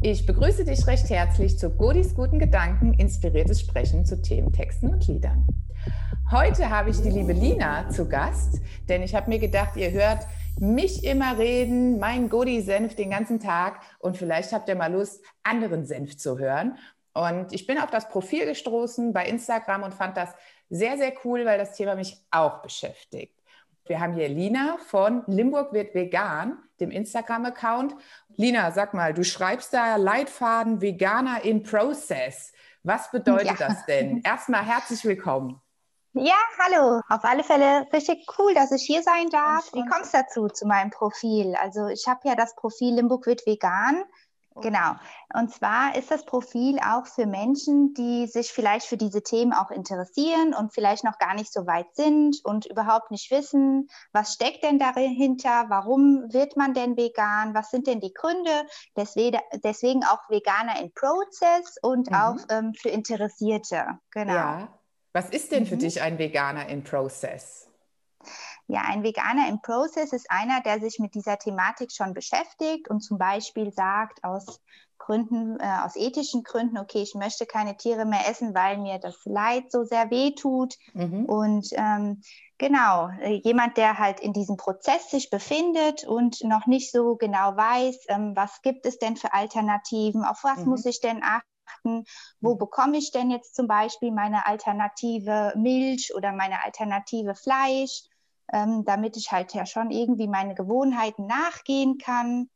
Ich begrüße dich recht herzlich zu Godis guten Gedanken, inspiriertes Sprechen zu Themen, Texten und Liedern. Heute habe ich die liebe Lina zu Gast, denn ich habe mir gedacht, ihr hört mich immer reden, mein Godi-Senf den ganzen Tag und vielleicht habt ihr mal Lust, anderen Senf zu hören. Und ich bin auf das Profil gestoßen bei Instagram und fand das sehr, sehr cool, weil das Thema mich auch beschäftigt. Wir haben hier Lina von Limburg wird vegan, dem Instagram-Account. Lina, sag mal, du schreibst da Leitfaden Veganer in Process. Was bedeutet ja. das denn? Erstmal herzlich willkommen. Ja, hallo. Auf alle Fälle richtig cool, dass ich hier sein darf. Wie kommst du dazu, zu meinem Profil? Also ich habe ja das Profil Limburg wird vegan. Genau. Und zwar ist das Profil auch für Menschen, die sich vielleicht für diese Themen auch interessieren und vielleicht noch gar nicht so weit sind und überhaupt nicht wissen, was steckt denn dahinter, warum wird man denn vegan, was sind denn die Gründe. Deswegen, deswegen auch Veganer in Process und mhm. auch ähm, für Interessierte. Genau. Ja. Was ist denn für mhm. dich ein Veganer in Process? Ja, ein Veganer im Process ist einer, der sich mit dieser Thematik schon beschäftigt und zum Beispiel sagt, aus Gründen, äh, aus ethischen Gründen, okay, ich möchte keine Tiere mehr essen, weil mir das Leid so sehr weh tut. Mhm. Und ähm, genau, äh, jemand, der halt in diesem Prozess sich befindet und noch nicht so genau weiß, ähm, was gibt es denn für Alternativen, auf was mhm. muss ich denn achten, wo mhm. bekomme ich denn jetzt zum Beispiel meine alternative Milch oder meine alternative Fleisch ähm, damit ich halt ja schon irgendwie meine Gewohnheiten nachgehen kann.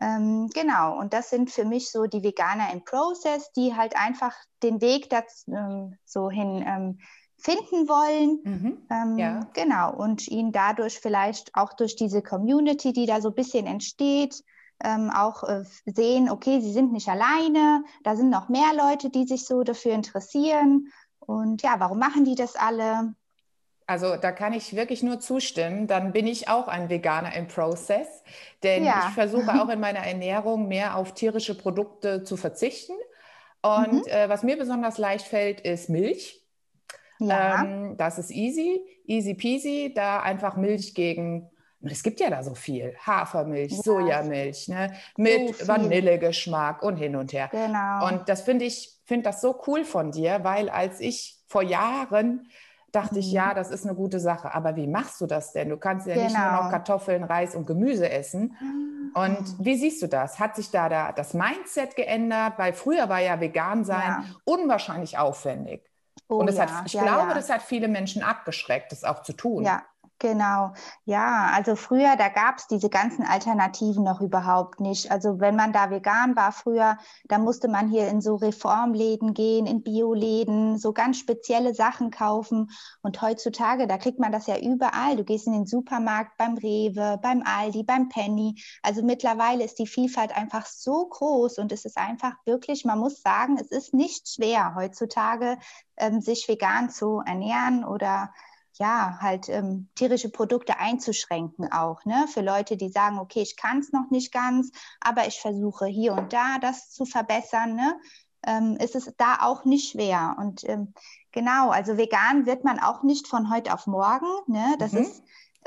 Ähm, genau, und das sind für mich so die Veganer im Process, die halt einfach den Weg dazu, ähm, so hin ähm, finden wollen. Mhm, ähm, ja. Genau, und ihn dadurch vielleicht auch durch diese Community, die da so ein bisschen entsteht, ähm, auch äh, sehen, okay, sie sind nicht alleine, da sind noch mehr Leute, die sich so dafür interessieren. Und ja, warum machen die das alle? Also da kann ich wirklich nur zustimmen. Dann bin ich auch ein Veganer im Prozess, denn ja. ich versuche auch in meiner Ernährung mehr auf tierische Produkte zu verzichten. Und mhm. äh, was mir besonders leicht fällt, ist Milch. Ja. Ähm, das ist easy, easy peasy. Da einfach Milch gegen es gibt ja da so viel. Hafermilch, ja. Sojamilch, ne? mit so Vanillegeschmack und hin und her. Genau. Und das finde ich, finde das so cool von dir, weil als ich vor Jahren dachte mhm. ich, ja, das ist eine gute Sache. Aber wie machst du das denn? Du kannst ja genau. nicht nur noch genau. Kartoffeln, Reis und Gemüse essen. Und ah. wie siehst du das? Hat sich da, da das Mindset geändert? Weil früher war ja vegan sein ja. unwahrscheinlich aufwendig. Oh, und das ja. hat, ich ja, glaube, das hat viele Menschen abgeschreckt, das auch zu tun. Ja, Genau, ja, also früher, da gab es diese ganzen Alternativen noch überhaupt nicht. Also wenn man da vegan war früher, da musste man hier in so Reformläden gehen, in Bioläden, so ganz spezielle Sachen kaufen. Und heutzutage, da kriegt man das ja überall. Du gehst in den Supermarkt, beim Rewe, beim Aldi, beim Penny. Also mittlerweile ist die Vielfalt einfach so groß und es ist einfach wirklich, man muss sagen, es ist nicht schwer heutzutage, ähm, sich vegan zu ernähren oder ja, halt ähm, tierische Produkte einzuschränken auch, ne? Für Leute, die sagen, okay, ich kann es noch nicht ganz, aber ich versuche hier und da das zu verbessern, ne? Ähm, ist es da auch nicht schwer. Und ähm, genau, also vegan wird man auch nicht von heute auf morgen, ne? Das mhm. ist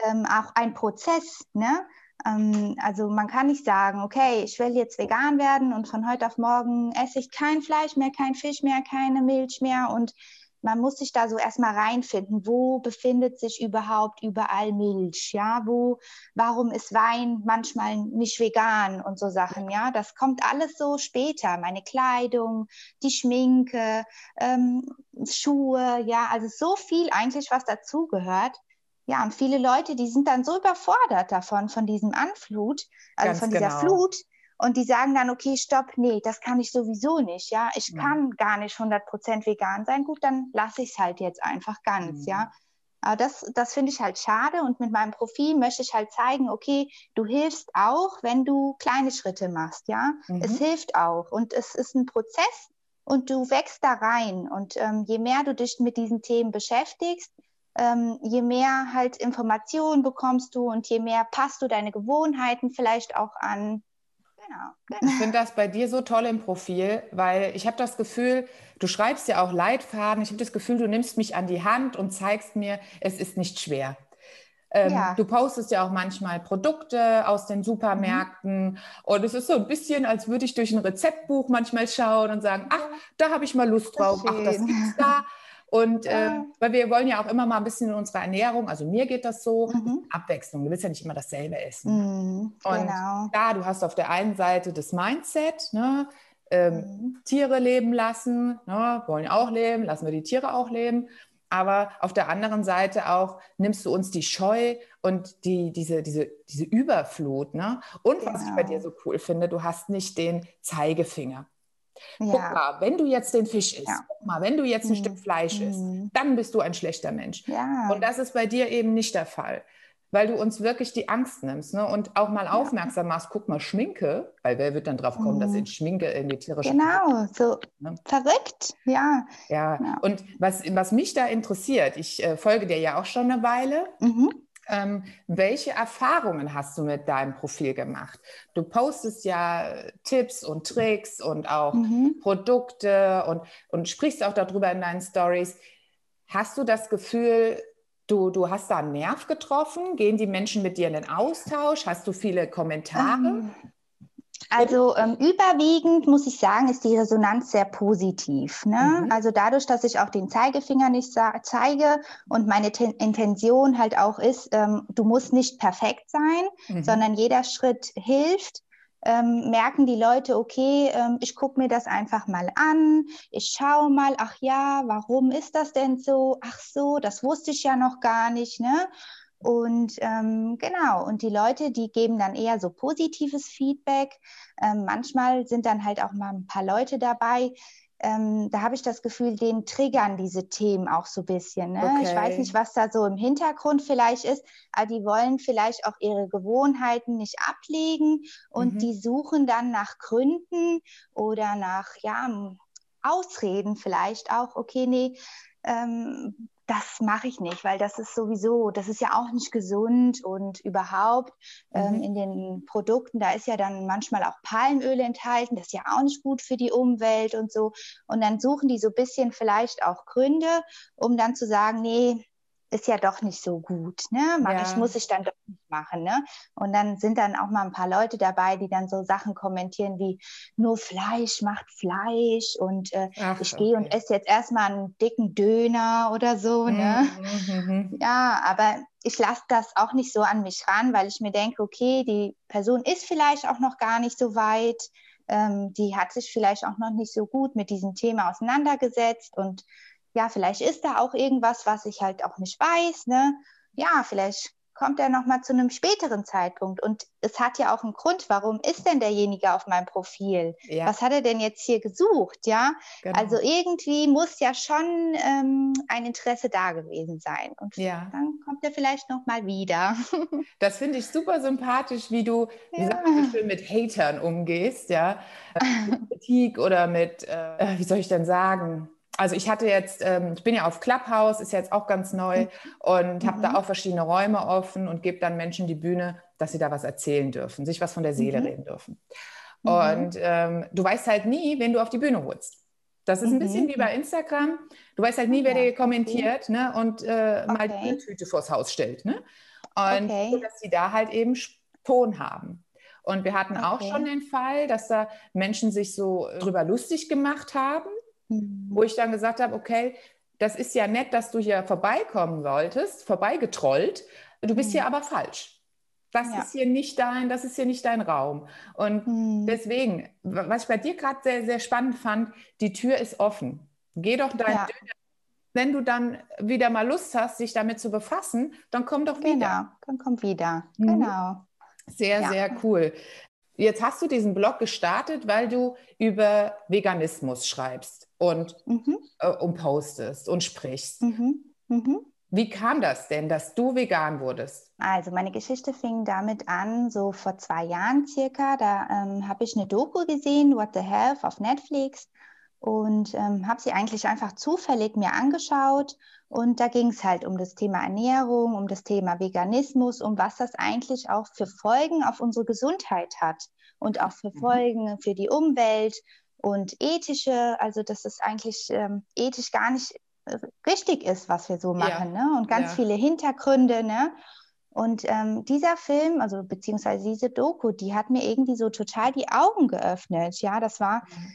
ähm, auch ein Prozess, ne? Ähm, also man kann nicht sagen, okay, ich will jetzt vegan werden und von heute auf morgen esse ich kein Fleisch mehr, kein Fisch mehr, keine Milch mehr und man muss sich da so erstmal reinfinden, wo befindet sich überhaupt überall Milch, ja, wo, warum ist Wein manchmal nicht vegan und so Sachen, ja, das kommt alles so später, meine Kleidung, die Schminke, ähm, Schuhe, ja, also so viel eigentlich, was dazugehört. Ja, und viele Leute, die sind dann so überfordert davon, von diesem Anflut, also Ganz von dieser genau. Flut, und die sagen dann, okay, stopp, nee, das kann ich sowieso nicht, ja. Ich mhm. kann gar nicht 100% vegan sein. Gut, dann lasse ich es halt jetzt einfach ganz, mhm. ja. Aber das, das finde ich halt schade und mit meinem Profil möchte ich halt zeigen, okay, du hilfst auch, wenn du kleine Schritte machst, ja. Mhm. Es hilft auch und es ist ein Prozess und du wächst da rein und ähm, je mehr du dich mit diesen Themen beschäftigst, ähm, je mehr halt Informationen bekommst du und je mehr passt du deine Gewohnheiten vielleicht auch an. Genau. Ich finde das bei dir so toll im Profil, weil ich habe das Gefühl, du schreibst ja auch Leitfaden. Ich habe das Gefühl, du nimmst mich an die Hand und zeigst mir, es ist nicht schwer. Ähm, ja. Du postest ja auch manchmal Produkte aus den Supermärkten mhm. und es ist so ein bisschen, als würde ich durch ein Rezeptbuch manchmal schauen und sagen, ach, da habe ich mal Lust drauf, ach, das gibt's da. Und äh, weil wir wollen ja auch immer mal ein bisschen in unserer Ernährung, also mir geht das so, mhm. Abwechslung. Du willst ja nicht immer dasselbe essen. Mhm, und genau. klar, du hast auf der einen Seite das Mindset, ne? Ähm, mhm. Tiere leben lassen, ne? wollen auch leben, lassen wir die Tiere auch leben. Aber auf der anderen Seite auch nimmst du uns die Scheu und die, diese, diese, diese Überflut. Ne? Und genau. was ich bei dir genau. so cool finde, du hast nicht den Zeigefinger. Ja. Guck mal, wenn du jetzt den Fisch isst, ja. guck mal, wenn du jetzt ein mhm. Stück Fleisch isst, mhm. dann bist du ein schlechter Mensch. Ja. Und das ist bei dir eben nicht der Fall weil du uns wirklich die Angst nimmst ne? und auch mal aufmerksam machst, guck mal, Schminke, weil wer wird dann drauf kommen, mhm. dass in Schminke irgendwie tierische Genau, so ne? verrückt, ja. Ja, und was, was mich da interessiert, ich äh, folge dir ja auch schon eine Weile. Mhm. Ähm, welche Erfahrungen hast du mit deinem Profil gemacht? Du postest ja Tipps und Tricks und auch mhm. Produkte und, und sprichst auch darüber in deinen Stories. Hast du das Gefühl, du, du hast da einen Nerv getroffen? Gehen die Menschen mit dir in den Austausch? Hast du viele Kommentare? Ähm, also ähm, überwiegend muss ich sagen, ist die Resonanz sehr positiv. Ne? Mhm. Also dadurch, dass ich auch den Zeigefinger nicht zeige und meine Ten Intention halt auch ist, ähm, du musst nicht perfekt sein, mhm. sondern jeder Schritt hilft. Ähm, merken die Leute, okay, ähm, ich gucke mir das einfach mal an, ich schaue mal, ach ja, warum ist das denn so? Ach so, das wusste ich ja noch gar nicht, ne? Und ähm, genau, und die Leute, die geben dann eher so positives Feedback. Ähm, manchmal sind dann halt auch mal ein paar Leute dabei, ähm, da habe ich das Gefühl, denen triggern diese Themen auch so ein bisschen. Ne? Okay. Ich weiß nicht, was da so im Hintergrund vielleicht ist, aber die wollen vielleicht auch ihre Gewohnheiten nicht ablegen und mhm. die suchen dann nach Gründen oder nach, ja, Ausreden vielleicht auch, okay, nee, ähm, das mache ich nicht, weil das ist sowieso, das ist ja auch nicht gesund und überhaupt ähm, mhm. ähm, in den Produkten, da ist ja dann manchmal auch Palmöl enthalten, das ist ja auch nicht gut für die Umwelt und so. Und dann suchen die so ein bisschen vielleicht auch Gründe, um dann zu sagen, nee, ist ja doch nicht so gut, ne? Mach ja. ich, muss ich dann doch nicht machen, ne? Und dann sind dann auch mal ein paar Leute dabei, die dann so Sachen kommentieren wie nur Fleisch macht Fleisch und äh, Ach, ich gehe und esse jetzt erstmal einen dicken Döner oder so, ne? Mhm, mhm, mhm. Ja, aber ich lasse das auch nicht so an mich ran, weil ich mir denke, okay, die Person ist vielleicht auch noch gar nicht so weit, ähm, die hat sich vielleicht auch noch nicht so gut mit diesem Thema auseinandergesetzt und ja, vielleicht ist da auch irgendwas, was ich halt auch nicht weiß, ne? Ja, vielleicht kommt er nochmal zu einem späteren Zeitpunkt. Und es hat ja auch einen Grund, warum ist denn derjenige auf meinem Profil? Ja. Was hat er denn jetzt hier gesucht? Ja, genau. also irgendwie muss ja schon ähm, ein Interesse da gewesen sein. Und ja. dann kommt er vielleicht nochmal wieder. Das finde ich super sympathisch, wie du, wie ja. schön mit Hatern umgehst, ja. Mit Kritik oder mit, äh, wie soll ich denn sagen? Also ich hatte jetzt, ähm, ich bin ja auf Clubhouse, ist jetzt auch ganz neu mhm. und habe da mhm. auch verschiedene Räume offen und gebe dann Menschen die Bühne, dass sie da was erzählen dürfen, sich was von der Seele mhm. reden dürfen. Mhm. Und ähm, du weißt halt nie, wen du auf die Bühne holst. Das ist ein bisschen wie bei Instagram. Du weißt halt nie, wer dir kommentiert okay. ne, und äh, okay. mal die Tüte vors Haus stellt. Ne? Und okay. so, dass sie da halt eben Ton haben. Und wir hatten auch schon den Fall, dass da Menschen sich so drüber lustig gemacht haben Mhm. Wo ich dann gesagt habe, okay, das ist ja nett, dass du hier vorbeikommen solltest, vorbeigetrollt. Du bist mhm. hier aber falsch. Das ja. ist hier nicht dein, das ist hier nicht dein Raum. Und mhm. deswegen, was ich bei dir gerade sehr, sehr spannend fand, die Tür ist offen. Geh doch dein ja. Wenn du dann wieder mal Lust hast, sich damit zu befassen, dann komm doch genau, wieder. Dann komm wieder. Mhm. Genau. Sehr, ja. sehr cool. Jetzt hast du diesen Blog gestartet, weil du über Veganismus schreibst und, mhm. äh, und postest und sprichst. Mhm. Mhm. Wie kam das denn, dass du vegan wurdest? Also meine Geschichte fing damit an, so vor zwei Jahren circa. Da ähm, habe ich eine Doku gesehen, What the Health auf Netflix und ähm, habe sie eigentlich einfach zufällig mir angeschaut. Und da ging es halt um das Thema Ernährung, um das Thema Veganismus, um was das eigentlich auch für Folgen auf unsere Gesundheit hat und auch für mhm. Folgen für die Umwelt und ethische, also dass es eigentlich ähm, ethisch gar nicht äh, richtig ist, was wir so machen, ja. ne? Und ganz ja. viele Hintergründe, ne? Und ähm, dieser Film, also beziehungsweise diese Doku, die hat mir irgendwie so total die Augen geöffnet. Ja, das war, mhm.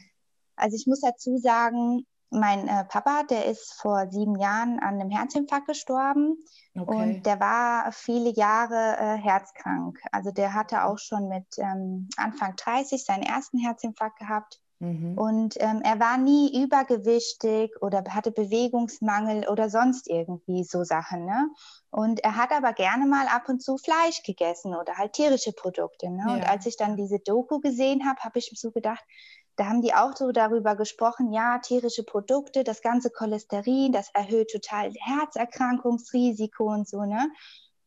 Also ich muss dazu sagen, mein äh, Papa, der ist vor sieben Jahren an einem Herzinfarkt gestorben okay. und der war viele Jahre äh, herzkrank. Also der hatte auch schon mit ähm, Anfang 30 seinen ersten Herzinfarkt gehabt. Mhm. Und ähm, er war nie übergewichtig oder hatte Bewegungsmangel oder sonst irgendwie so Sachen. Ne? Und er hat aber gerne mal ab und zu Fleisch gegessen oder halt tierische Produkte. Ne? Ja. Und als ich dann diese Doku gesehen habe, habe ich mir so gedacht, da haben die auch so darüber gesprochen, ja, tierische Produkte, das ganze Cholesterin, das erhöht total Herzerkrankungsrisiko und so, ne?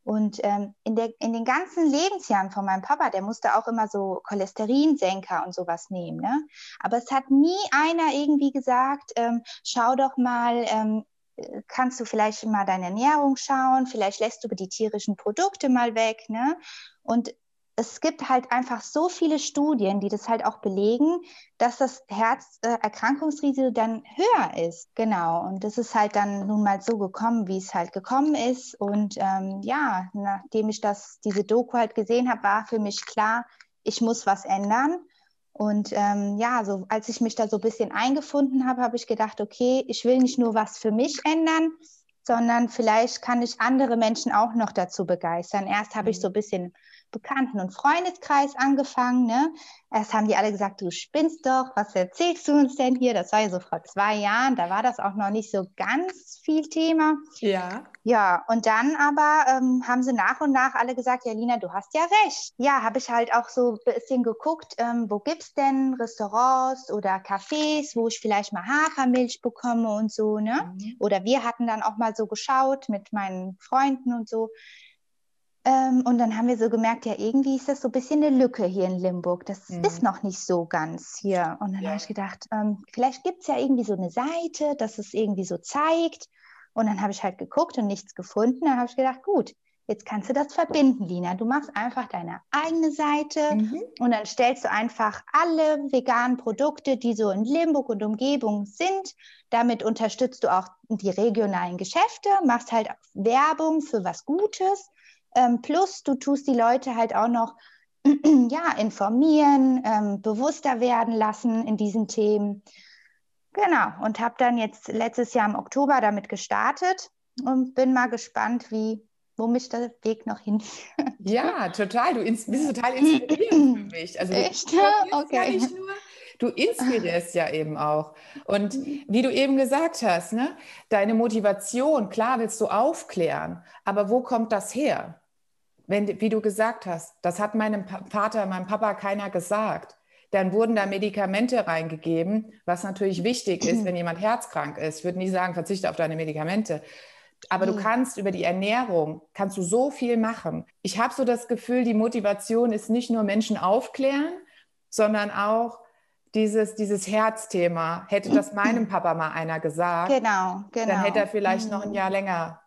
Und ähm, in, der, in den ganzen Lebensjahren von meinem Papa, der musste auch immer so Cholesterinsenker und sowas nehmen. Ne? Aber es hat nie einer irgendwie gesagt, ähm, schau doch mal, ähm, kannst du vielleicht mal deine Ernährung schauen, vielleicht lässt du die tierischen Produkte mal weg. Ne? Und es gibt halt einfach so viele Studien, die das halt auch belegen, dass das Herzerkrankungsrisiko dann höher ist. Genau. Und das ist halt dann nun mal so gekommen, wie es halt gekommen ist. Und ähm, ja, nachdem ich das, diese Doku halt gesehen habe, war für mich klar, ich muss was ändern. Und ähm, ja, so als ich mich da so ein bisschen eingefunden habe, habe ich gedacht, okay, ich will nicht nur was für mich ändern, sondern vielleicht kann ich andere Menschen auch noch dazu begeistern. Erst habe ich mhm. so ein bisschen Bekannten- und Freundeskreis angefangen. Ne? Erst haben die alle gesagt, du spinnst doch, was erzählst du uns denn hier? Das war ja so vor zwei Jahren, da war das auch noch nicht so ganz viel Thema. Ja. Ja, und dann aber ähm, haben sie nach und nach alle gesagt, ja, Lina, du hast ja recht. Ja, habe ich halt auch so ein bisschen geguckt, ähm, wo gibt es denn Restaurants oder Cafés, wo ich vielleicht mal Hafermilch bekomme und so, ne? Mhm. Oder wir hatten dann auch mal so geschaut mit meinen Freunden und so. Ähm, und dann haben wir so gemerkt, ja, irgendwie ist das so ein bisschen eine Lücke hier in Limburg. Das mhm. ist noch nicht so ganz hier. Und dann ja. habe ich gedacht, ähm, vielleicht gibt es ja irgendwie so eine Seite, dass es irgendwie so zeigt. Und dann habe ich halt geguckt und nichts gefunden. Dann habe ich gedacht, gut, jetzt kannst du das verbinden, Lina. Du machst einfach deine eigene Seite mhm. und dann stellst du einfach alle veganen Produkte, die so in Limburg und Umgebung sind. Damit unterstützt du auch die regionalen Geschäfte, machst halt Werbung für was Gutes ähm, plus, du tust die Leute halt auch noch ja, informieren, ähm, bewusster werden lassen in diesen Themen. Genau, und habe dann jetzt letztes Jahr im Oktober damit gestartet und bin mal gespannt, wie, wo mich der Weg noch hinführt. Ja, total. Du bist total inspirierend für mich. Also, Echt? Okay. Ja nur, du inspirierst ja eben auch. Und wie du eben gesagt hast, ne, deine Motivation, klar willst du aufklären, aber wo kommt das her? Wenn, wie du gesagt hast, das hat meinem Vater, meinem Papa keiner gesagt. Dann wurden da Medikamente reingegeben, was natürlich wichtig ist, wenn jemand herzkrank ist. Ich würde nie sagen, verzichte auf deine Medikamente. Aber du kannst über die Ernährung, kannst du so viel machen. Ich habe so das Gefühl, die Motivation ist nicht nur Menschen aufklären, sondern auch dieses, dieses Herzthema. Hätte das meinem Papa mal einer gesagt, genau, genau. dann hätte er vielleicht noch ein mhm. Jahr länger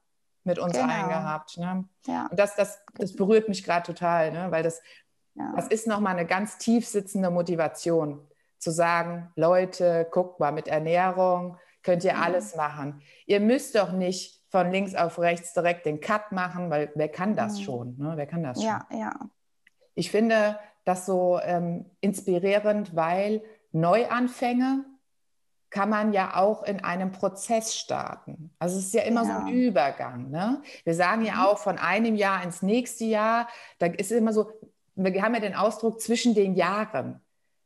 mit uns genau. eingehabt. Ne? Ja. Und das, das, das berührt mich gerade total, ne? weil das, ja. das ist nochmal eine ganz tief sitzende Motivation, zu sagen, Leute, guckt mal, mit Ernährung könnt ihr mhm. alles machen. Ihr müsst doch nicht von links auf rechts direkt den Cut machen, weil wer kann das mhm. schon? Ne? Wer kann das ja, schon? Ja. Ich finde das so ähm, inspirierend, weil Neuanfänge kann man ja auch in einem Prozess starten. Also es ist ja immer ja. so ein Übergang. Ne? Wir sagen ja mhm. auch von einem Jahr ins nächste Jahr, da ist es immer so, wir haben ja den Ausdruck zwischen den Jahren.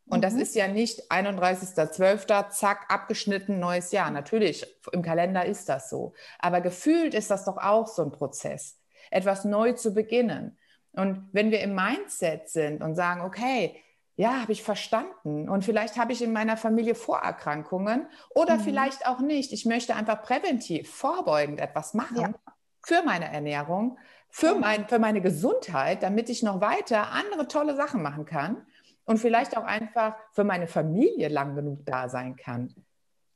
Und mhm. das ist ja nicht 31.12., zack, abgeschnitten, neues Jahr. Natürlich, im Kalender ist das so. Aber gefühlt ist das doch auch so ein Prozess, etwas neu zu beginnen. Und wenn wir im Mindset sind und sagen, okay, ja, habe ich verstanden. Und vielleicht habe ich in meiner Familie Vorerkrankungen oder mhm. vielleicht auch nicht. Ich möchte einfach präventiv, vorbeugend etwas machen ja. für meine Ernährung, für, mein, für meine Gesundheit, damit ich noch weiter andere tolle Sachen machen kann und vielleicht auch einfach für meine Familie lang genug da sein kann,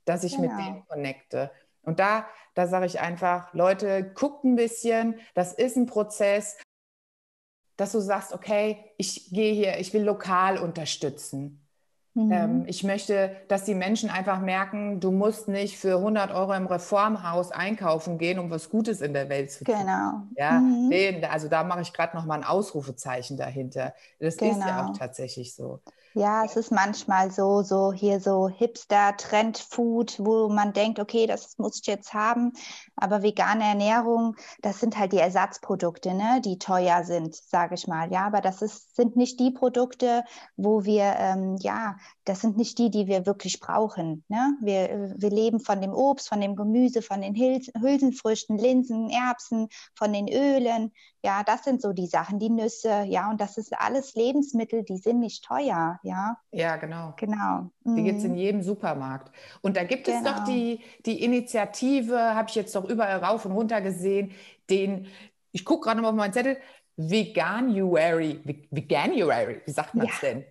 dass ich genau. mit denen connecte. Und da, da sage ich einfach, Leute, guckt ein bisschen, das ist ein Prozess dass du sagst, okay, ich gehe hier, ich will lokal unterstützen. Mhm. Ähm, ich möchte, dass die Menschen einfach merken, du musst nicht für 100 Euro im Reformhaus einkaufen gehen, um was Gutes in der Welt zu tun. Genau. Ja, mhm. also da mache ich gerade noch mal ein Ausrufezeichen dahinter. Das genau. ist ja auch genau. tatsächlich so. Ja, es ist manchmal so, so hier so Hipster, Trendfood, wo man denkt, okay, das muss ich jetzt haben. Aber vegane Ernährung, das sind halt die Ersatzprodukte, ne, die teuer sind, sage ich mal. Ja, aber das ist, sind nicht die Produkte, wo wir, ähm, ja, das sind nicht die, die wir wirklich brauchen. Ne? Wir, wir leben von dem Obst, von dem Gemüse, von den Hülsenfrüchten, Linsen, Erbsen, von den Ölen. Ja, das sind so die Sachen, die Nüsse, ja, und das ist alles Lebensmittel, die sind nicht teuer, ja. Ja, genau. Genau. Die gibt es in mhm. jedem Supermarkt. Und da gibt genau. es doch genau. die, die Initiative, habe ich jetzt doch überall rauf und runter gesehen, den, ich gucke gerade mal auf meinen Zettel, Veganuary, Veganuary, wie sagt man es ja. denn?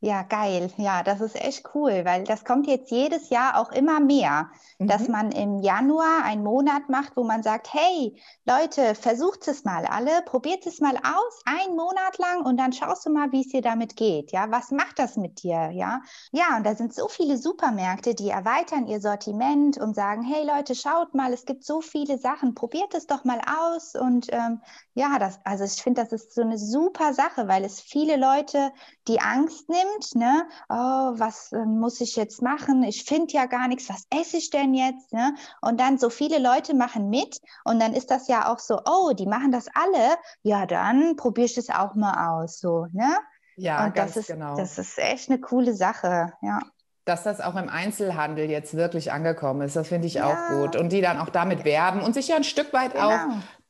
Ja, geil. Ja, das ist echt cool, weil das kommt jetzt jedes Jahr auch immer mehr, mhm. dass man im Januar einen Monat macht, wo man sagt, hey Leute, versucht es mal alle, probiert es mal aus, einen Monat lang und dann schaust du mal, wie es dir damit geht. Ja, was macht das mit dir? Ja, ja, und da sind so viele Supermärkte, die erweitern ihr Sortiment und sagen, hey Leute, schaut mal, es gibt so viele Sachen, probiert es doch mal aus und ähm, ja, das, also ich finde, das ist so eine super Sache, weil es viele Leute die Angst nimmt, ne? Oh, was äh, muss ich jetzt machen? Ich finde ja gar nichts, was esse ich denn jetzt? Ne? Und dann so viele Leute machen mit und dann ist das ja auch so, oh, die machen das alle, ja, dann probiere ich es auch mal aus, so, ne? Ja, und ganz das ist, genau. Das ist echt eine coole Sache, ja dass das auch im Einzelhandel jetzt wirklich angekommen ist. Das finde ich ja. auch gut. Und die dann auch damit werben und sich ja ein Stück weit genau. auch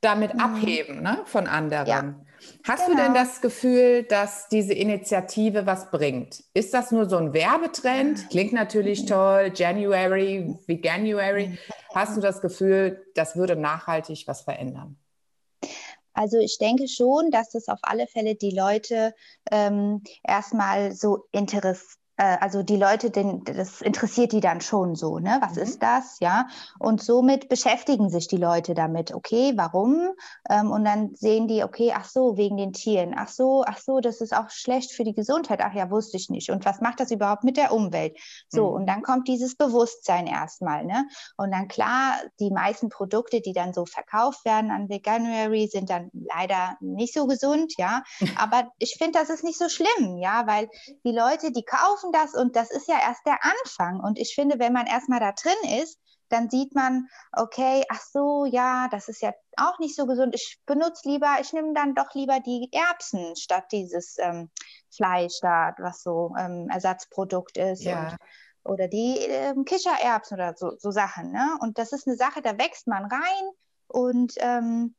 damit mhm. abheben ne, von anderen. Ja. Hast genau. du denn genau. das Gefühl, dass diese Initiative was bringt? Ist das nur so ein Werbetrend? Klingt natürlich mhm. toll, January, Veganuary. Hast du das Gefühl, das würde nachhaltig was verändern? Also ich denke schon, dass es auf alle Fälle die Leute ähm, erstmal so interessiert äh, also die Leute, den, das interessiert die dann schon so, ne? Was mhm. ist das, ja? Und somit beschäftigen sich die Leute damit. Okay, warum? Ähm, und dann sehen die, okay, ach so, wegen den Tieren. Ach so, ach so, das ist auch schlecht für die Gesundheit. Ach ja, wusste ich nicht. Und was macht das überhaupt mit der Umwelt? So, mhm. und dann kommt dieses Bewusstsein erstmal, ne? Und dann klar, die meisten Produkte, die dann so verkauft werden an Veganuary, sind dann leider nicht so gesund, ja. Aber ich finde, das ist nicht so schlimm, ja, weil die Leute, die kaufen schaffen das und das ist ja erst der Anfang. Und ich finde, wenn man erstmal da drin ist, dann sieht man, okay, ach so, ja, das ist ja auch nicht so gesund. Ich benutze lieber, ich nehme dann doch lieber die Erbsen statt dieses ähm, Fleisch da, was so ähm, Ersatzprodukt ist. Ja. Und, oder die ähm, Kichererbsen oder so, so Sachen. Ne? Und das ist eine Sache, da wächst man rein und ähm,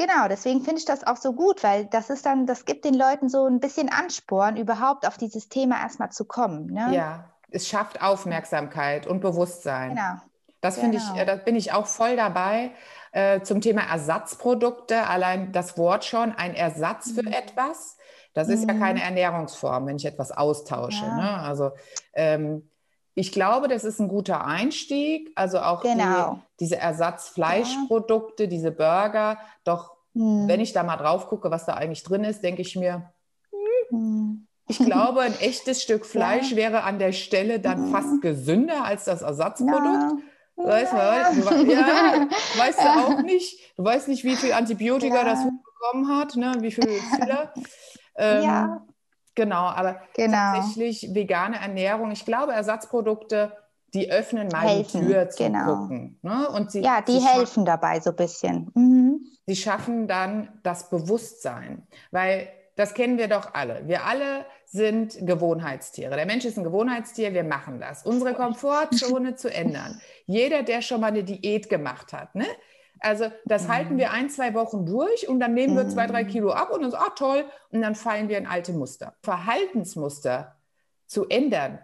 Genau, deswegen finde ich das auch so gut, weil das ist dann, das gibt den Leuten so ein bisschen Ansporn, überhaupt auf dieses Thema erstmal zu kommen. Ne? Ja, es schafft Aufmerksamkeit und Bewusstsein. Genau. Das finde genau. ich, äh, da bin ich auch voll dabei. Äh, zum Thema Ersatzprodukte, allein das Wort schon, ein Ersatz für mhm. etwas. Das ist mhm. ja keine Ernährungsform, wenn ich etwas austausche. Ja. Ne? Also ähm, ich glaube, das ist ein guter Einstieg. Also auch genau. die, diese Ersatzfleischprodukte, ja. diese Burger. Doch hm. wenn ich da mal drauf gucke, was da eigentlich drin ist, denke ich mir, hm. ich glaube, ein echtes Stück Fleisch ja. wäre an der Stelle dann hm. fast gesünder als das Ersatzprodukt. Ja. Weißt. Du, weißt du auch nicht. Du weißt nicht, wie viel Antibiotika das bekommen hat, ne? wie viel Filler. Ähm, ja. Genau, aber genau. tatsächlich vegane Ernährung, ich glaube, Ersatzprodukte, die öffnen mal helfen, die Tür zu genau. gucken. Ne? Und sie, ja, die sie helfen dabei so ein bisschen. Mhm. Sie schaffen dann das Bewusstsein, weil das kennen wir doch alle. Wir alle sind Gewohnheitstiere. Der Mensch ist ein Gewohnheitstier, wir machen das. Unsere Komfortzone zu ändern. Jeder, der schon mal eine Diät gemacht hat, ne? Also das mhm. halten wir ein, zwei Wochen durch und dann nehmen wir zwei, drei mhm. Kilo ab und dann so, ah toll, und dann fallen wir in alte Muster. Verhaltensmuster zu ändern,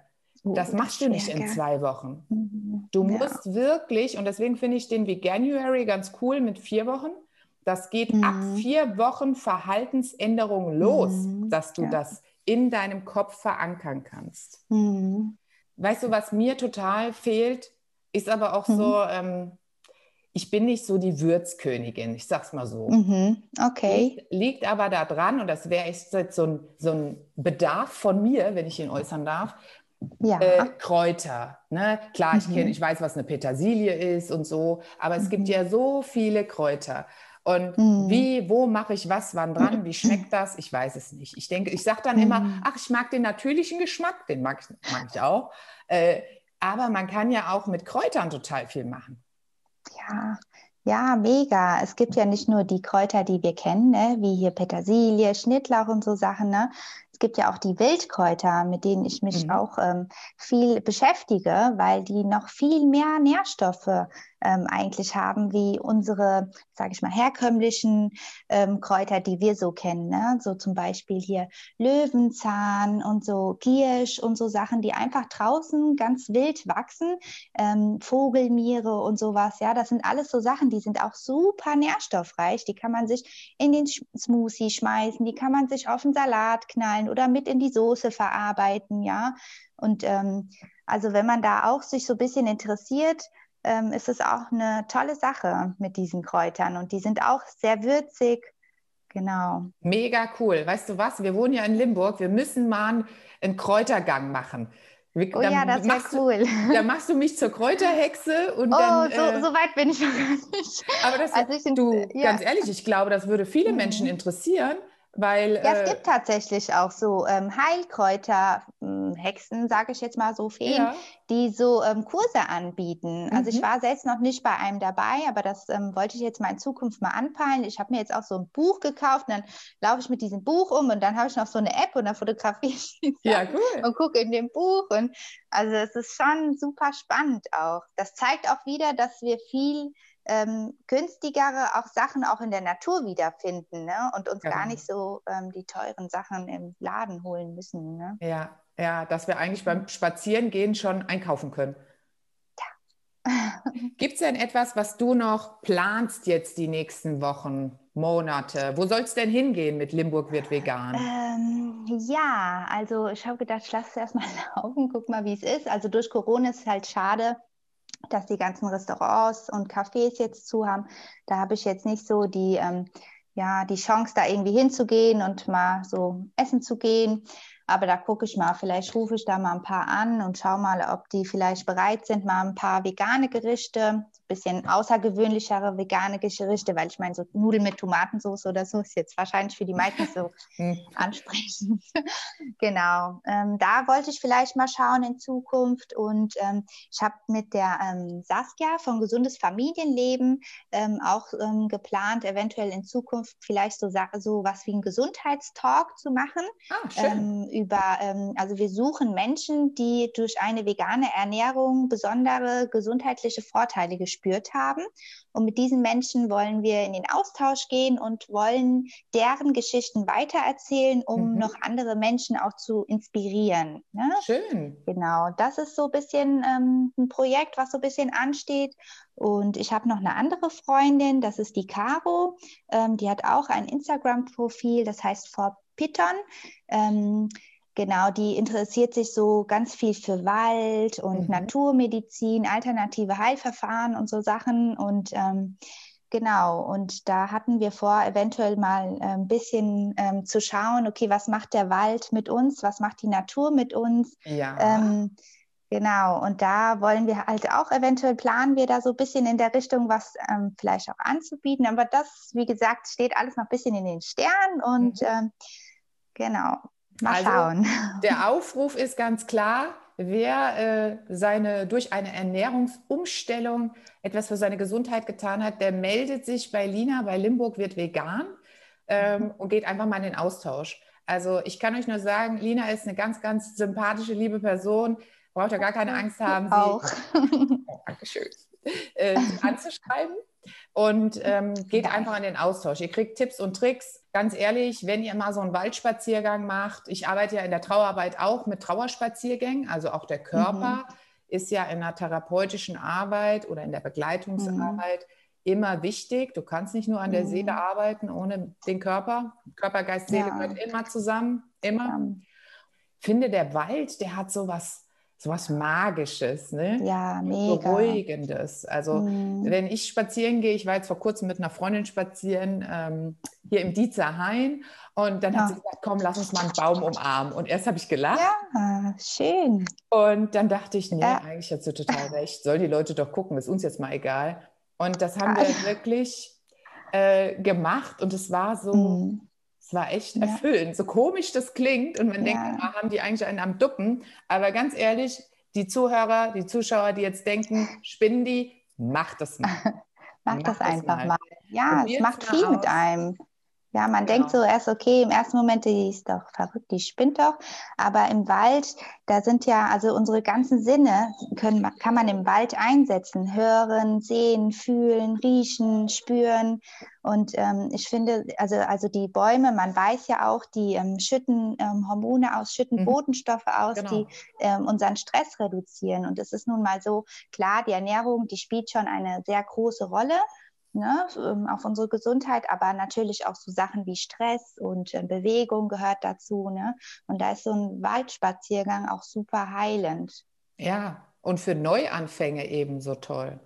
oh, das machst du nicht in zwei Wochen. Mhm. Du ja. musst wirklich, und deswegen finde ich den Veganuary ganz cool mit vier Wochen. Das geht mhm. ab vier Wochen Verhaltensänderung los, mhm. dass du ja. das in deinem Kopf verankern kannst. Mhm. Weißt du, was mir total fehlt, ist aber auch so, ähm, ich bin nicht so die Würzkönigin, ich sag's mal so. Mhm, okay. Liegt, liegt, aber daran, und das wäre jetzt so ein, so ein Bedarf von mir, wenn ich ihn äußern darf, ja. Äh, Kräuter. Ne? Klar, mhm. ich kenne, ich weiß, was eine Petersilie ist und so, aber es mhm. gibt ja so viele Kräuter. Und mhm. wie, wo mache ich was, wann dran, wie schmeckt das? Ich weiß es nicht. Ich denke, ich sage dann immer, mhm. ach, ich mag den natürlichen Geschmack, den mag ich, mag ich auch. Äh, aber man kann ja auch mit Kräutern total viel machen. Ja, ja, mega. Es gibt ja nicht nur die Kräuter, die wir kennen, ne? wie hier Petersilie, Schnittlauch und so Sachen. Ne? Es gibt ja auch die Wildkräuter, mit denen ich mich mhm. auch ähm, viel beschäftige, weil die noch viel mehr Nährstoffe ähm, eigentlich haben wie unsere, sage ich mal, herkömmlichen ähm, Kräuter, die wir so kennen. Ne? So zum Beispiel hier Löwenzahn und so Giersch und so Sachen, die einfach draußen ganz wild wachsen. Ähm, Vogelmiere und sowas. Ja, das sind alles so Sachen, die sind auch super nährstoffreich. Die kann man sich in den Smoothie schmeißen, die kann man sich auf den Salat knallen oder mit in die Soße verarbeiten. Ja, und ähm, also wenn man da auch sich so ein bisschen interessiert, ähm, ist es auch eine tolle Sache mit diesen Kräutern und die sind auch sehr würzig. Genau. Mega cool. Weißt du was? Wir wohnen ja in Limburg. Wir müssen mal einen Kräutergang machen. Wir, oh ja, das wäre cool. Du, dann machst du mich zur Kräuterhexe und oh, dann. So, äh, so weit bin ich noch gar nicht. Aber das, also du, ja. ganz ehrlich, ich glaube, das würde viele mhm. Menschen interessieren. Weil, ja, es äh, gibt tatsächlich auch so ähm, Heilkräuter, hm, Hexen, sage ich jetzt mal so, Feen, ja. die so ähm, Kurse anbieten. Also ich mhm. war selbst noch nicht bei einem dabei, aber das ähm, wollte ich jetzt mal in Zukunft mal anpeilen. Ich habe mir jetzt auch so ein Buch gekauft und dann laufe ich mit diesem Buch um und dann habe ich noch so eine App und dann fotografiere ich ja, cool. und gucke in dem Buch. Und also es ist schon super spannend auch. Das zeigt auch wieder, dass wir viel ähm, günstigere auch Sachen auch in der Natur wiederfinden ne? und uns genau. gar nicht so ähm, die teuren Sachen im Laden holen müssen. Ne? Ja, ja, dass wir eigentlich beim Spazierengehen schon einkaufen können. Ja. Gibt es denn etwas, was du noch planst jetzt die nächsten Wochen, Monate? Wo soll es denn hingehen mit Limburg wird vegan? Ähm, ja, also ich habe gedacht, ich lasse es erstmal laufen, guck mal, wie es ist. Also durch Corona ist es halt schade, dass die ganzen Restaurants und Cafés jetzt zu haben. Da habe ich jetzt nicht so die, ähm, ja, die Chance, da irgendwie hinzugehen und mal so essen zu gehen. Aber da gucke ich mal, vielleicht rufe ich da mal ein paar an und schaue mal, ob die vielleicht bereit sind, mal ein paar vegane Gerichte bisschen außergewöhnlichere vegane Gerichte, weil ich meine, so Nudeln mit Tomatensauce oder so ist jetzt wahrscheinlich für die meisten so hm. ansprechend. genau. Ähm, da wollte ich vielleicht mal schauen in Zukunft. Und ähm, ich habe mit der ähm, Saskia von Gesundes Familienleben ähm, auch ähm, geplant, eventuell in Zukunft vielleicht so, so was wie einen Gesundheitstalk zu machen. Ah. Ähm, über, also wir suchen Menschen, die durch eine vegane Ernährung besondere gesundheitliche Vorteile gespürt gespürt haben. Und mit diesen Menschen wollen wir in den Austausch gehen und wollen deren Geschichten weitererzählen, um mhm. noch andere Menschen auch zu inspirieren. Ne? Schön. Genau, das ist so ein bisschen ähm, ein Projekt, was so ein bisschen ansteht. Und ich habe noch eine andere Freundin, das ist die Caro. Ähm, die hat auch ein Instagram-Profil, das heißt For Piton. Ähm, Genau, die interessiert sich so ganz viel für Wald und mhm. Naturmedizin, alternative Heilverfahren und so Sachen. Und ähm, genau, und da hatten wir vor, eventuell mal ein bisschen ähm, zu schauen, okay, was macht der Wald mit uns, was macht die Natur mit uns? Ja. Ähm, Genau, und da wollen wir halt auch eventuell planen wir da so ein bisschen in der Richtung, was ähm, vielleicht auch anzubieten. Aber das, wie gesagt, steht alles noch ein bisschen in den Sternen und mhm. ähm, genau. Mal also, schauen. Der Aufruf ist ganz klar, wer äh, seine, durch eine Ernährungsumstellung etwas für seine Gesundheit getan hat, der meldet sich bei Lina, bei Limburg wird vegan ähm, mhm. und geht einfach mal in den Austausch. Also ich kann euch nur sagen, Lina ist eine ganz, ganz sympathische, liebe Person. Braucht ihr gar keine Angst haben, sie auch. Oh, Dankeschön. Äh, anzuschreiben und ähm, geht einfach in den Austausch. Ihr kriegt Tipps und Tricks. Ganz ehrlich, wenn ihr mal so einen Waldspaziergang macht, ich arbeite ja in der Trauerarbeit auch mit Trauerspaziergängen, also auch der Körper mhm. ist ja in der therapeutischen Arbeit oder in der Begleitungsarbeit mhm. immer wichtig. Du kannst nicht nur an der mhm. Seele arbeiten ohne den Körper. Körper, Geist, Seele ja. gehört immer zusammen, immer. Ja. Finde der Wald, der hat so was Magisches, ne? Ja, mega. Beruhigendes. Also mhm. wenn ich spazieren gehe, ich war jetzt vor kurzem mit einer Freundin spazieren, ähm, hier im Dietzer Hain und dann ja. hat sie gesagt, komm, lass uns mal einen Baum umarmen. Und erst habe ich gelacht. Ja, schön. Und dann dachte ich, nee, ja. eigentlich hast du total recht. Soll die Leute doch gucken, ist uns jetzt mal egal. Und das haben wir wirklich äh, gemacht und es war so, mhm. Es war echt erfüllend. So komisch das klingt und man denkt, ah, haben die eigentlich einen am Duppen. Aber ganz ehrlich, die Zuhörer, die Zuschauer, die jetzt denken, spinnen die, macht das mal. Mach das, das einfach mal. mal. Ja, es macht viel aus. mit einem. Ja, man genau. denkt so erst, okay, im ersten Moment, die ist doch verrückt, die spinnt doch. Aber im Wald, da sind ja, also unsere ganzen Sinne können, kann man im Wald einsetzen. Hören, sehen, fühlen, riechen, spüren. Und ähm, ich finde, also, also die Bäume, man weiß ja auch, die ähm, schütten ähm, Hormone aus, schütten mhm. Botenstoffe aus, genau. die ähm, unseren Stress reduzieren. Und es ist nun mal so, klar, die Ernährung, die spielt schon eine sehr große Rolle ne, ähm, auf unsere Gesundheit, aber natürlich auch so Sachen wie Stress und äh, Bewegung gehört dazu. Ne? Und da ist so ein Waldspaziergang auch super heilend. Ja, und für Neuanfänge ebenso toll.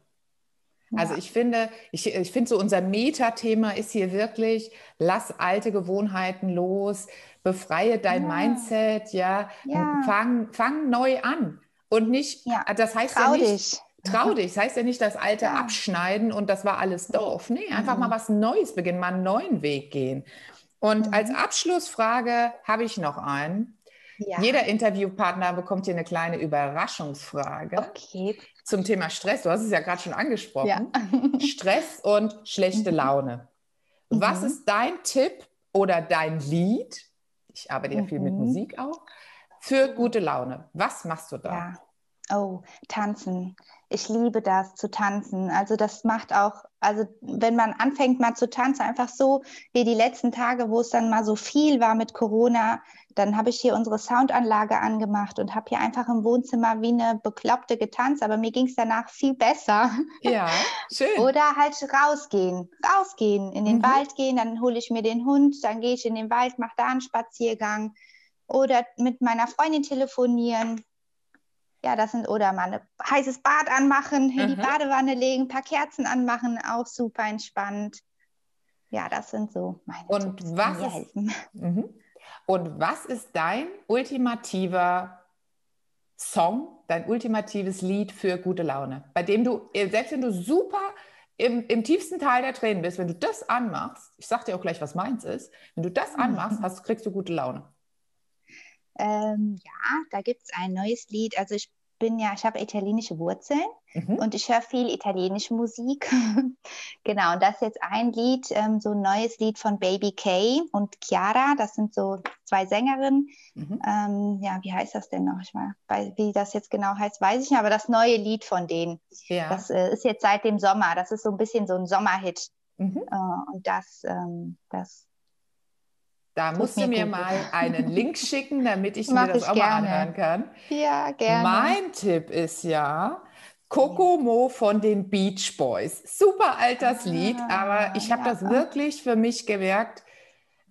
Also ich finde, ich, ich finde so unser Metathema ist hier wirklich, lass alte Gewohnheiten los, befreie dein ja. Mindset, ja, ja. Fang, fang neu an. Und nicht, ja. das heißt Trau ja nicht, dich. Trau dich. Das heißt ja nicht das Alte ja. abschneiden und das war alles doof. Nee, einfach mhm. mal was Neues beginnen, mal einen neuen Weg gehen. Und mhm. als Abschlussfrage habe ich noch einen. Ja. Jeder Interviewpartner bekommt hier eine kleine Überraschungsfrage okay. zum Thema Stress. Du hast es ja gerade schon angesprochen. Ja. Stress und schlechte mhm. Laune. Mhm. Was ist dein Tipp oder dein Lied? Ich arbeite ja viel mit mhm. Musik auch. Für gute Laune. Was machst du da? Ja. Oh, tanzen ich liebe das zu tanzen. Also das macht auch, also wenn man anfängt mal zu tanzen, einfach so wie die letzten Tage, wo es dann mal so viel war mit Corona, dann habe ich hier unsere Soundanlage angemacht und habe hier einfach im Wohnzimmer wie eine Bekloppte getanzt, aber mir ging es danach viel besser. Ja, schön. Oder halt rausgehen, rausgehen, in den mhm. Wald gehen, dann hole ich mir den Hund, dann gehe ich in den Wald, mache da einen Spaziergang oder mit meiner Freundin telefonieren ja, das sind oder mal ein heißes Bad anmachen, in mhm. die Badewanne legen, ein paar Kerzen anmachen, auch super entspannt. Ja, das sind so meine Und Tipps, was mir helfen. Mhm. Und was ist dein ultimativer Song, dein ultimatives Lied für gute Laune, bei dem du, äh, selbst wenn du super im, im tiefsten Teil der Tränen bist, wenn du das anmachst, ich sag dir auch gleich, was meins ist, wenn du das anmachst, hast, kriegst du gute Laune. Ähm, ja, da gibt es ein neues Lied. Also ich bin ja, ich habe italienische Wurzeln mhm. und ich höre viel italienische Musik. genau, und das ist jetzt ein Lied, ähm, so ein neues Lied von Baby Kay und Chiara. Das sind so zwei Sängerinnen. Mhm. Ähm, ja, wie heißt das denn noch? Ich mal, wie das jetzt genau heißt, weiß ich nicht, aber das neue Lied von denen. Ja. Das äh, ist jetzt seit dem Sommer. Das ist so ein bisschen so ein Sommerhit. Mhm. Äh, und das, ähm, das da musst du mir gut. mal einen Link schicken, damit ich mir das ich auch gerne. mal anhören kann. Ja, gerne. Mein Tipp ist ja, Kokomo von den Beach Boys. Super altes ah, Lied, aber ich habe ja. das wirklich für mich gemerkt.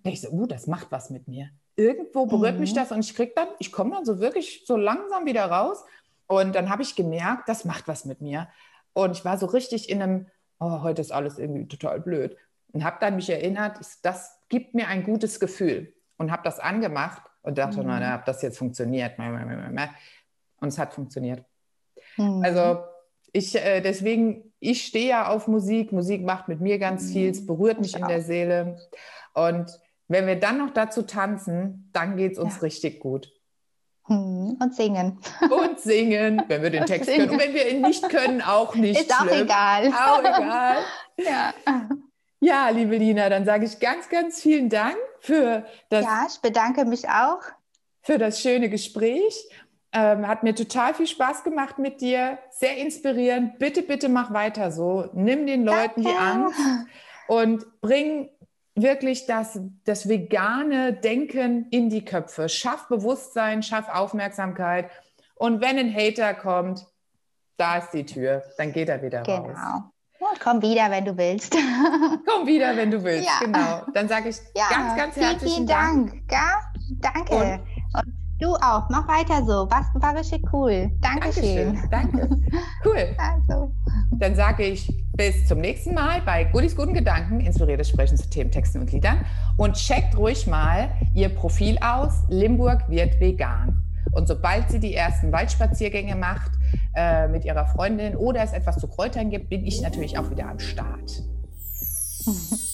Ich so, uh, das macht was mit mir. Irgendwo berührt mhm. mich das und ich krieg dann, ich komme dann so wirklich so langsam wieder raus. Und dann habe ich gemerkt, das macht was mit mir. Und ich war so richtig in einem, oh, heute ist alles irgendwie total blöd. Und habe dann mich erinnert, das gibt mir ein gutes Gefühl. Und habe das angemacht und dachte, mhm. na, ob das jetzt funktioniert. Und es hat funktioniert. Mhm. Also ich, äh, deswegen, ich stehe ja auf Musik. Musik macht mit mir ganz mhm. viel, es berührt mich in der Seele. Und wenn wir dann noch dazu tanzen, dann geht es uns ja. richtig gut. Mhm. Und singen. Und singen, wenn wir den Text können. Und wenn wir ihn nicht können, auch nicht. Ist schlimm. auch egal. Auch egal. ja. Ja, liebe Lina, dann sage ich ganz, ganz vielen Dank für das. Ja, ich bedanke mich auch. Für das schöne Gespräch. Ähm, hat mir total viel Spaß gemacht mit dir. Sehr inspirierend. Bitte, bitte mach weiter so. Nimm den Leuten Danke. die Angst und bring wirklich das, das vegane Denken in die Köpfe. Schaff Bewusstsein, schaff Aufmerksamkeit. Und wenn ein Hater kommt, da ist die Tür. Dann geht er wieder genau. raus. Komm wieder, wenn du willst. Komm wieder, wenn du willst, ja. genau. Dann sage ich ja, ganz, ganz herzlichen vielen Dank. Dank. Ja, danke. Und, Du auch. Mach weiter so. Was war richtig cool. Dankeschön. Dankeschön. Danke. Cool. Also. Dann sage ich bis zum nächsten Mal bei Goodies Guten Gedanken, inspiriertes Sprechen zu Themen, Texten und Liedern. Und checkt ruhig mal ihr Profil aus. Limburg wird vegan. Und sobald sie die ersten Waldspaziergänge macht äh, mit ihrer Freundin oder es etwas zu Kräutern gibt, bin ich natürlich auch wieder am Start.